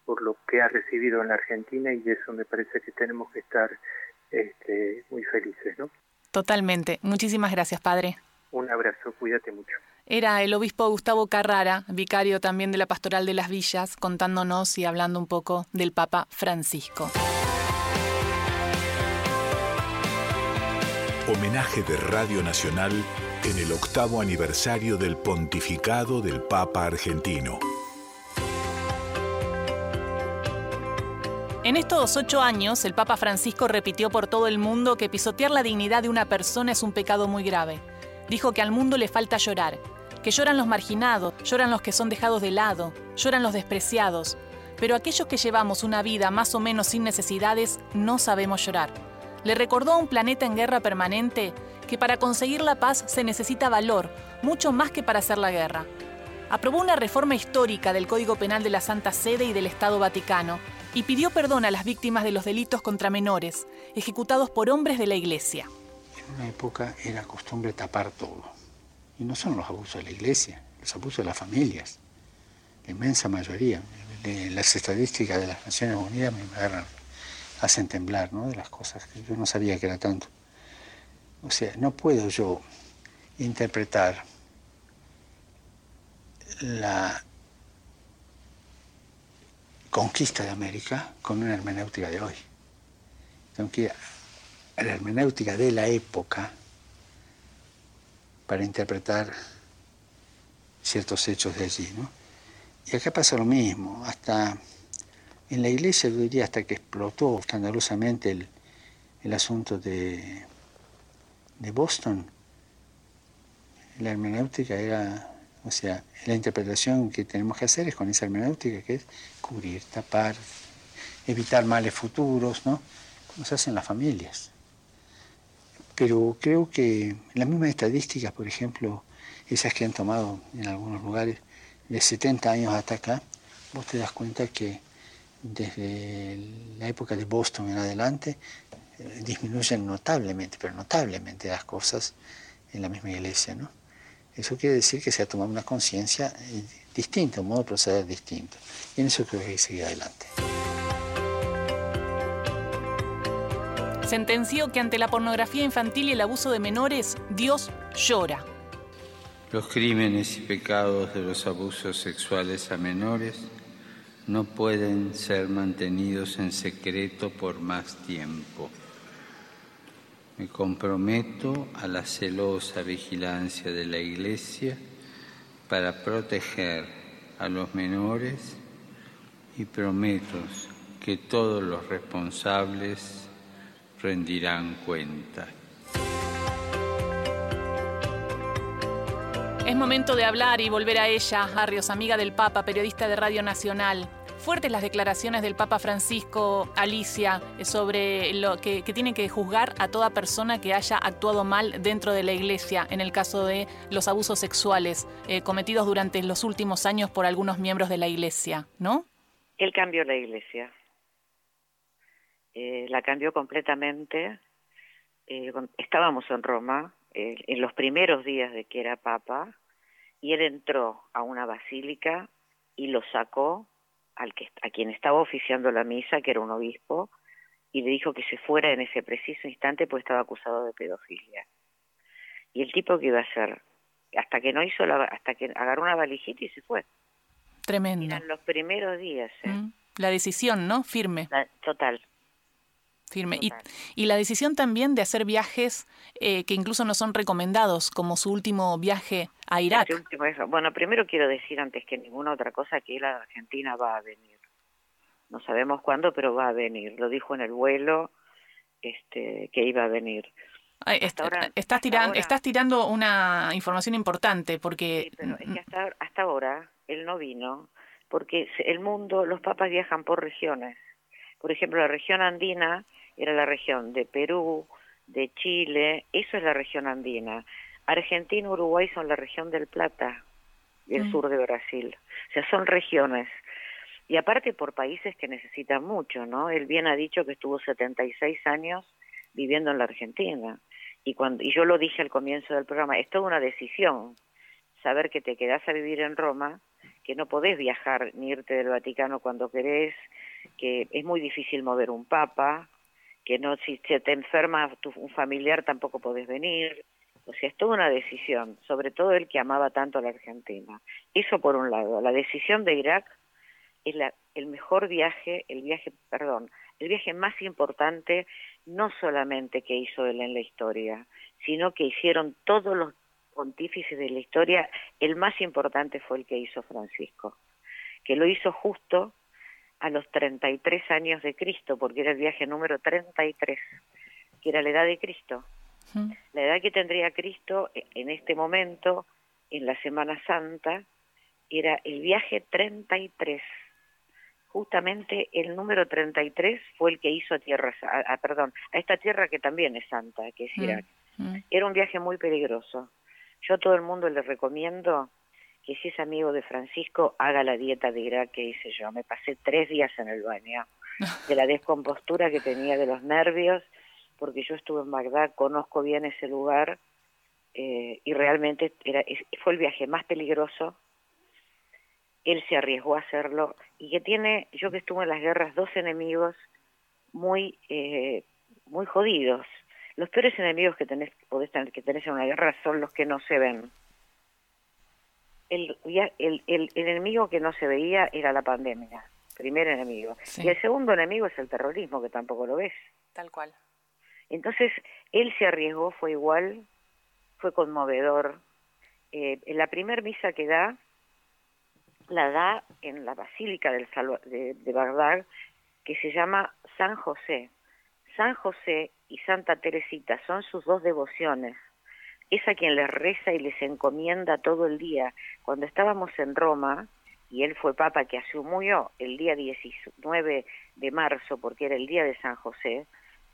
por lo que ha recibido en la Argentina y de eso me parece que tenemos que estar este, muy felices, ¿no? Totalmente. Muchísimas gracias, padre. Un abrazo, cuídate mucho. Era el obispo Gustavo Carrara, vicario también de la Pastoral de las Villas, contándonos y hablando un poco del Papa Francisco. Homenaje de Radio Nacional en el octavo aniversario del pontificado del Papa argentino. En estos ocho años, el Papa Francisco repitió por todo el mundo que pisotear la dignidad de una persona es un pecado muy grave. Dijo que al mundo le falta llorar, que lloran los marginados, lloran los que son dejados de lado, lloran los despreciados, pero aquellos que llevamos una vida más o menos sin necesidades no sabemos llorar. Le recordó a un planeta en guerra permanente que para conseguir la paz se necesita valor, mucho más que para hacer la guerra. Aprobó una reforma histórica del Código Penal de la Santa Sede y del Estado Vaticano y pidió perdón a las víctimas de los delitos contra menores, ejecutados por hombres de la Iglesia. En una época era costumbre tapar todo. Y no son los abusos de la Iglesia, los abusos de las familias. La inmensa mayoría. Las estadísticas de las Naciones Unidas me hacen temblar, ¿no? De las cosas que yo no sabía que era tanto. O sea, no puedo yo interpretar la conquista de América con una hermenéutica de hoy. Que la hermenéutica de la época para interpretar ciertos hechos de allí. ¿no? Y acá pasa lo mismo, hasta en la iglesia, yo diría, hasta que explotó escandalosamente el, el asunto de de Boston. La hermenéutica era O sea, la interpretación que tenemos que hacer es con esa hermenéutica que es cubrir, tapar, evitar males futuros, ¿no? Como se hace en las familias. Pero creo que las mismas estadísticas, por ejemplo, esas que han tomado en algunos lugares de 70 años hasta acá, vos te das cuenta que desde la época de Boston en adelante eh, disminuyen notablemente, pero notablemente las cosas en la misma iglesia, ¿no? Eso quiere decir que se ha tomado una conciencia eh, distinta, un modo de proceder distinto. Y en eso creo que hay que seguir adelante. Sentenció que ante la pornografía infantil y el abuso de menores, Dios llora. Los crímenes y pecados de los abusos sexuales a menores no pueden ser mantenidos en secreto por más tiempo. Me comprometo a la celosa vigilancia de la Iglesia para proteger a los menores y prometo que todos los responsables rendirán cuenta. Es momento de hablar y volver a ella, Arrios, amiga del Papa, periodista de Radio Nacional fuertes las declaraciones del Papa Francisco, Alicia, sobre lo que, tiene que juzgar a toda persona que haya actuado mal dentro de la Iglesia en el caso de los abusos sexuales eh, cometidos durante los últimos años por algunos miembros de la Iglesia, ¿no? Él cambió la Iglesia. Eh, la cambió completamente. Eh, estábamos en Roma en los primeros días de que era Papa y él entró a una basílica y lo sacó al que, a quien estaba oficiando la misa, que era un obispo, y le dijo que se fuera en ese preciso instante pues estaba acusado de pedofilia. Y el tipo que iba a hacer, hasta que no hizo la, hasta que agarró una valijita y se fue. Tremendo. En los primeros días. ¿eh? Mm. La decisión, ¿no? Firme. total. Firme. Y, y, la decisión también de hacer viajes eh, que incluso no son recomendados, como su último viaje a Irak. Bueno, primero quiero decir antes que ninguna otra cosa que la Argentina va a venir. No sabemos cuándo, pero va a venir. Lo dijo en el vuelo este, que iba a venir. estás, tirando, estás tirando una información importante porque... pero es que hasta, hasta ahora él no vino porque el mundo, los papas viajan por regiones. Por ejemplo, la región andina era la región de Perú, de Chile, eso es la región andina. Argentina y Uruguay son la región del Plata y el mm. sur de Brasil. O sea, son regiones. Y aparte por países que necesitan mucho, ¿no? Él bien ha dicho que estuvo 76 años viviendo en la Argentina. Y, cuando, y yo lo dije al comienzo del programa, es toda una decisión saber que te quedás a vivir en Roma, que no podés viajar ni irte del Vaticano cuando querés, que es muy difícil mover un papa, que no si te enferma tu, un familiar tampoco podés venir. O sea, es toda una decisión, sobre todo el que amaba tanto a la Argentina. Eso por un lado. La decisión de Irak es la, el mejor viaje, el viaje, perdón, el viaje más importante, no solamente que hizo él en la historia, sino que hicieron todos los pontífices de la historia. El más importante fue el que hizo Francisco, que lo hizo justo a los 33 años de Cristo, porque era el viaje número 33, que era la edad de Cristo. La edad que tendría Cristo e, en este momento, en la Semana Santa, era el viaje 33. Justamente el número 33 fue el que hizo a tierra, a, perdón, a esta tierra que también es santa, que es Irak. Era un viaje muy peligroso. Yo a todo el mundo le recomiendo que si es amigo de Francisco, haga la dieta de Irak que hice yo. Me pasé tres días en el baño de la descompostura que tenía de los nervios, porque yo estuve en Bagdad, conozco bien ese lugar eh, y realmente era, fue el viaje más peligroso. Él se arriesgó a hacerlo y que tiene, yo que estuve en las guerras, dos enemigos muy, eh, muy jodidos. Los peores enemigos que tenés, podés tener, que tenés en una guerra son los que no se ven el, el, el, enemigo que no se veía era la pandemia, primer enemigo. Y el segundo enemigo es el terrorismo, que tampoco lo ves. Tal cual. Entonces, él se arriesgó, fue igual, fue conmovedor. Eh, en la primer misa que da, la da en la Basílica del de, de que se llama San José. San José y Santa Teresita son sus dos devociones. es a quien les reza y les encomienda todo el día. Cuando estábamos en Roma, y él fue papa que asumió el día 19 de marzo, porque era el día de San José,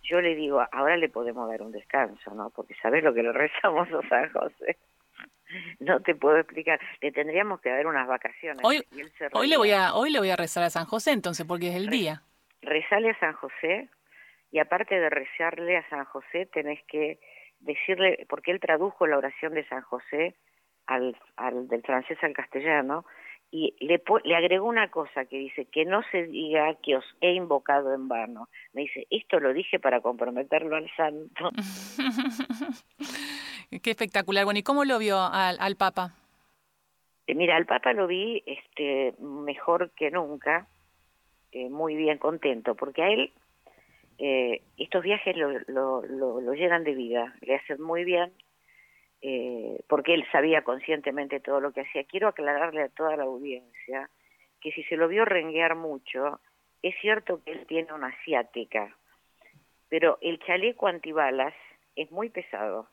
yo le digo, ahora le podemos dar un descanso, ¿no? Porque sabes lo que le rezamos a San José. No te puedo explicar. Le tendríamos que dar unas vacaciones. Hoy, hoy le voy a hoy le voy a rezar a San José entonces porque es el día. Rezale a San José y aparte de rezarle a San José tenés que decirle porque él tradujo la oración de San José al, al del francés al castellano y le, le agregó una cosa que dice, que no se diga que os he invocado en vano. Me dice, esto lo dije para comprometerlo al santo. Qué espectacular. Bueno, ¿y cómo lo vio al, al Papa? Eh, mira, al Papa lo vi este, mejor que nunca, eh, muy bien contento, porque a él eh, estos viajes lo, lo, lo, lo llenan de vida, le hacen muy bien eh, porque él sabía conscientemente todo lo que hacía. Quiero aclararle a toda la audiencia que si se lo vio renguear mucho, es cierto que él tiene una asiática, pero el chaleco antibalas es muy pesado.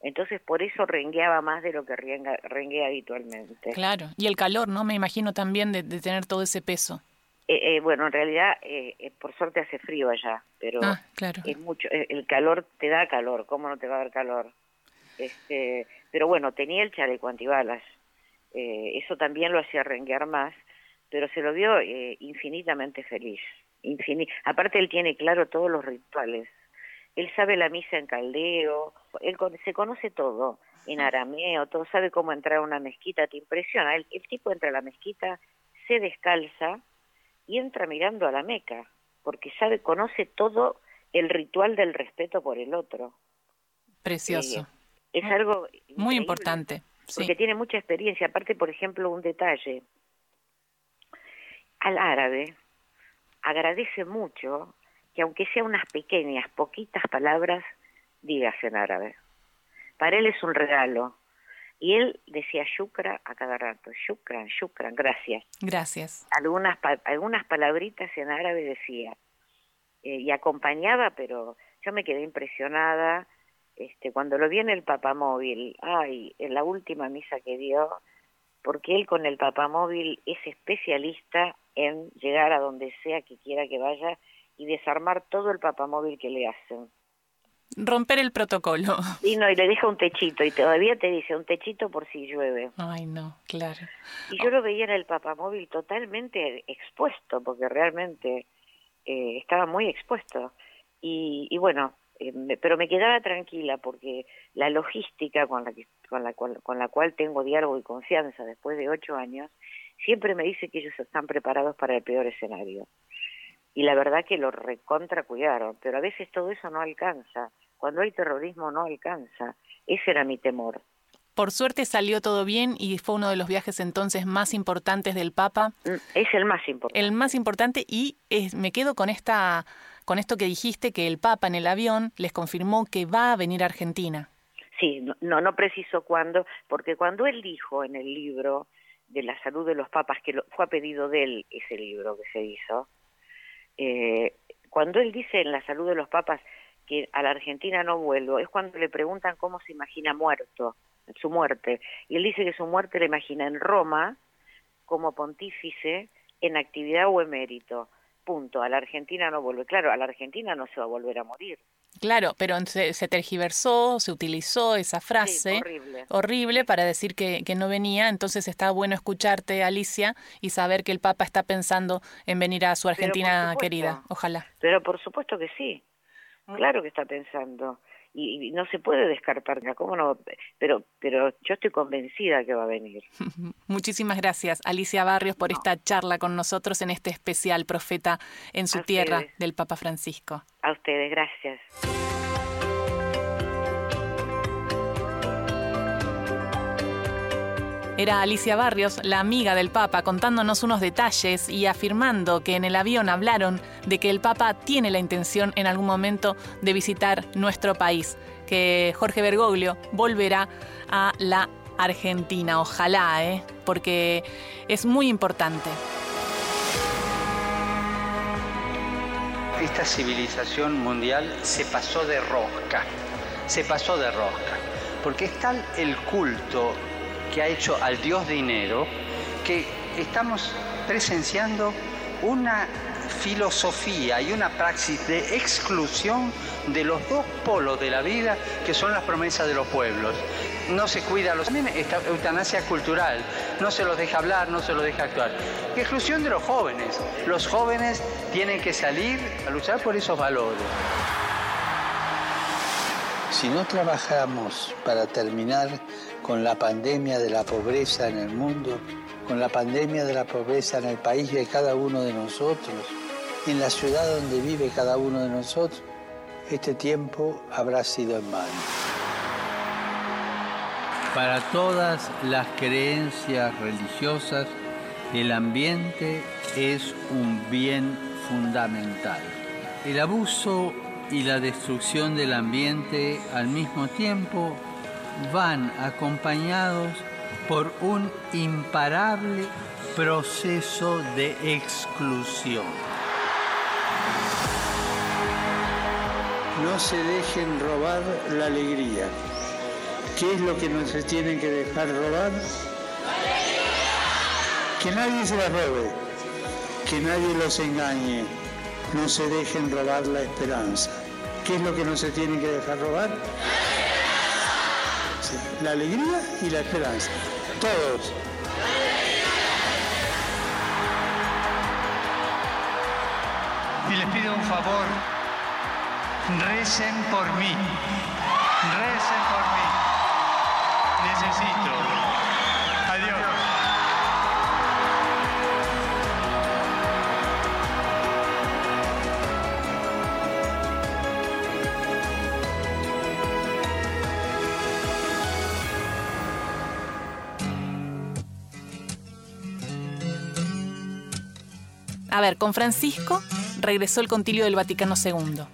Entonces por eso rengueaba más de lo que renguea, habitualmente. Claro, y el calor, ¿no? Me imagino también de, de tener todo ese peso. Eh, eh, bueno, en realidad, eh, eh, por suerte hace frío allá, pero ah, claro. es mucho. Eh, el calor te da calor, ¿cómo no te va a dar calor? Este, pero bueno, tenía el chaleco antibalas. Eh, eso también lo hacía renguear más, pero se lo vio eh, infinitamente feliz. Infin Aparte, él tiene claro todos los rituales. Él sabe la misa en caldeo, él se conoce todo, en arameo, todo, sabe cómo entrar a una mezquita, te impresiona. El, el tipo entra a la mezquita, se descalza y entra mirando a la Meca, porque sabe, conoce todo el ritual del respeto por el otro. Precioso. Es algo muy importante porque tiene mucha experiencia. Aparte por ejemplo un detalle. Al árabe agradece mucho que aunque sea unas pequeñas poquitas palabras digas en árabe. Para él es un regalo. Y él decía shukra a cada rato. Shukran shukran gracias gracias. Algunas algunas palabritas en árabe decía eh, y acompañaba pero yo me quedé impresionada este, cuando lo vi en el papamóvil, ay, en la última misa que dio, porque él con el papamóvil es especialista en llegar a donde sea que quiera que vaya y desarmar todo el papamóvil que le hacen. Romper el protocolo. Y no, y le deja un techito, y todavía te dice un techito por si llueve. Ay, no, claro. Y yo lo veía en el papamóvil totalmente expuesto, porque realmente eh, estaba muy expuesto. Y, y bueno, eh, pero me quedaba tranquila porque la logística con la, que, con, la cual, con la cual tengo diálogo y confianza después de ocho años, siempre me dice que ellos están preparados para el peor escenario. Y la verdad que lo recontra cuidaron, pero a veces todo eso no alcanza. Cuando hay terrorismo no alcanza. Ese era mi temor. Por suerte salió todo bien y fue uno de los viajes entonces más importantes del Papa. Mm, es el más importante. El más importante y es, me quedo con esta con esto que dijiste que el Papa en el avión les confirmó que va a venir a Argentina. Sí, no, no preciso cuándo, porque cuando él dijo en el libro de la salud de los papas, que lo, fue a pedido de él ese libro que se hizo, eh, cuando él dice en la salud de los papas que a la Argentina no vuelvo, es cuando le preguntan cómo se imagina muerto, su muerte, y él dice que su muerte la imagina en Roma como pontífice en actividad o emérito punto, a la Argentina no vuelve. Claro, a la Argentina no se va a volver a morir. Claro, pero se, se tergiversó, se utilizó esa frase horrible. horrible. para decir que, que, no venía, entonces está bueno escucharte, Alicia, y saber que el Papa está pensando en venir a su Argentina querida, ojalá. Pero por supuesto que sí, claro que está pensando y, no se puede descartar, ¿cómo no? Pero, pero yo estoy convencida que va a venir. Muchísimas gracias, Alicia Barrios, por esta charla con nosotros en este especial Profeta en su a tierra ustedes. del Papa Francisco. A ustedes, gracias. Era Alicia Barrios, la amiga del Papa, contándonos unos detalles y afirmando que en el avión hablaron de que el Papa tiene la intención en algún momento de visitar nuestro país, que Jorge Bergoglio volverá a la Argentina, ojalá, ¿eh? porque es muy importante. Esta civilización mundial se pasó de rosca, se pasó de rosca porque es tal el culto que ha hecho al Dios dinero que estamos presenciando una filosofía y una praxis de exclusión de los dos polos de la vida que son las promesas de los pueblos. No se cuida a los... También esta eutanasia cultural, no se los deja hablar, no se los deja actuar. Exclusión de los jóvenes. Los jóvenes tienen que salir a luchar por esos valores. Si no trabajamos para terminar con la pandemia de la pobreza en el mundo, con la pandemia de la pobreza en el país de cada uno de nosotros, en la ciudad donde vive cada uno de nosotros, este tiempo habrá sido en vano. Para todas las creencias religiosas, el ambiente es un bien fundamental. El abuso y la destrucción del ambiente al mismo tiempo van acompañados por un imparable proceso de exclusión. No se dejen robar la alegría. ¿Qué es lo que no se tienen que dejar robar? Que nadie se la robe, que nadie los engañe, no se dejen robar la esperanza. ¿Qué es lo que no se tiene que dejar robar? La alegría y la esperanza. Todos. Y les pido un favor, recen por mí, recen por mí. Necesito. A ver, con Francisco regresó el concilio del Vaticano II.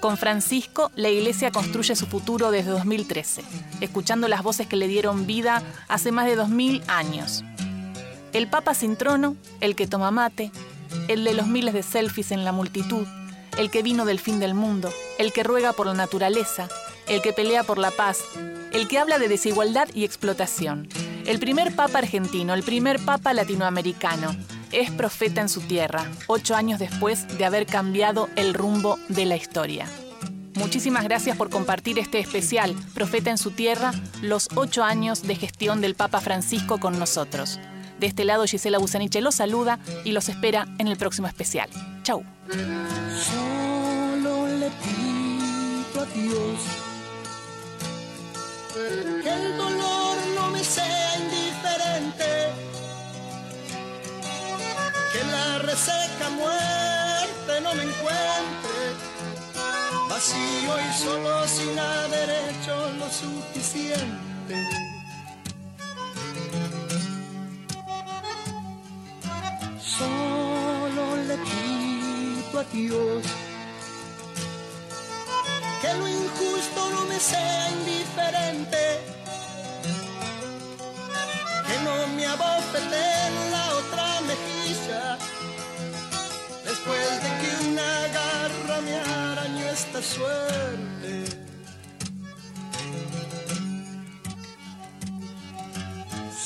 Con Francisco, la Iglesia construye su futuro desde 2013, escuchando las voces que le dieron vida hace más de 2000 años. El Papa sin trono, el que toma mate, el de los miles de selfies en la multitud, el que vino del fin del mundo, el que ruega por la naturaleza, el que pelea por la paz, el que habla de desigualdad y explotación. El primer Papa argentino, el primer Papa latinoamericano, es profeta en su tierra, ocho años después de haber cambiado el rumbo de la historia. Muchísimas gracias por compartir este especial, Profeta en su tierra, los ocho años de gestión del Papa Francisco con nosotros. De este lado, Gisela Busaniche los saluda y los espera en el próximo especial. Chau. Reseca muerte no me encuentre, vacío y solo sin haber hecho lo suficiente. Solo le pido a Dios que lo injusto no me sea indiferente, que no me abofete en la después de que una garra me arañó esta suerte.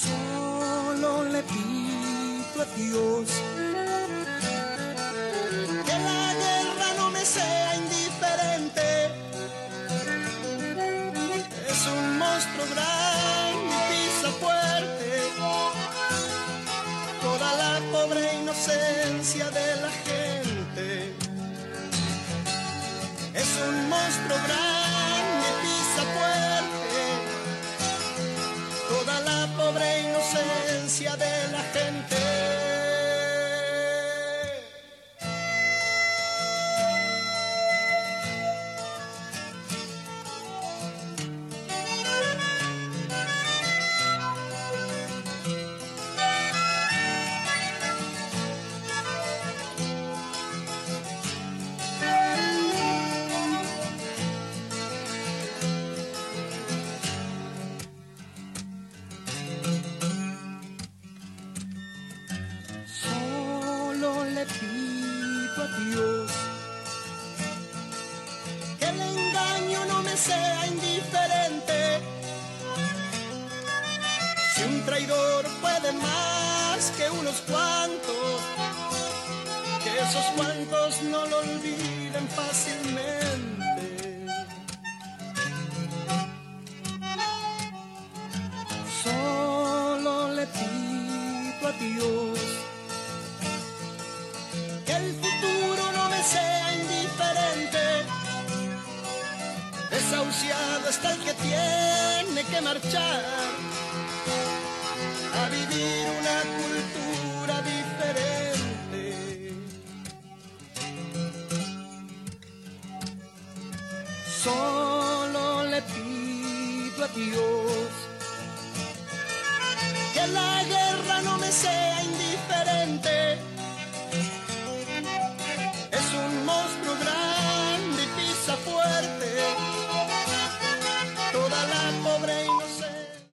Solo le pido a Dios que la guerra no me sea indiferente. Es un monstruo grande y pisa fuerte toda la pobre inocencia de la gente. Un monstruo grande pisa fuerte toda la pobre inocencia de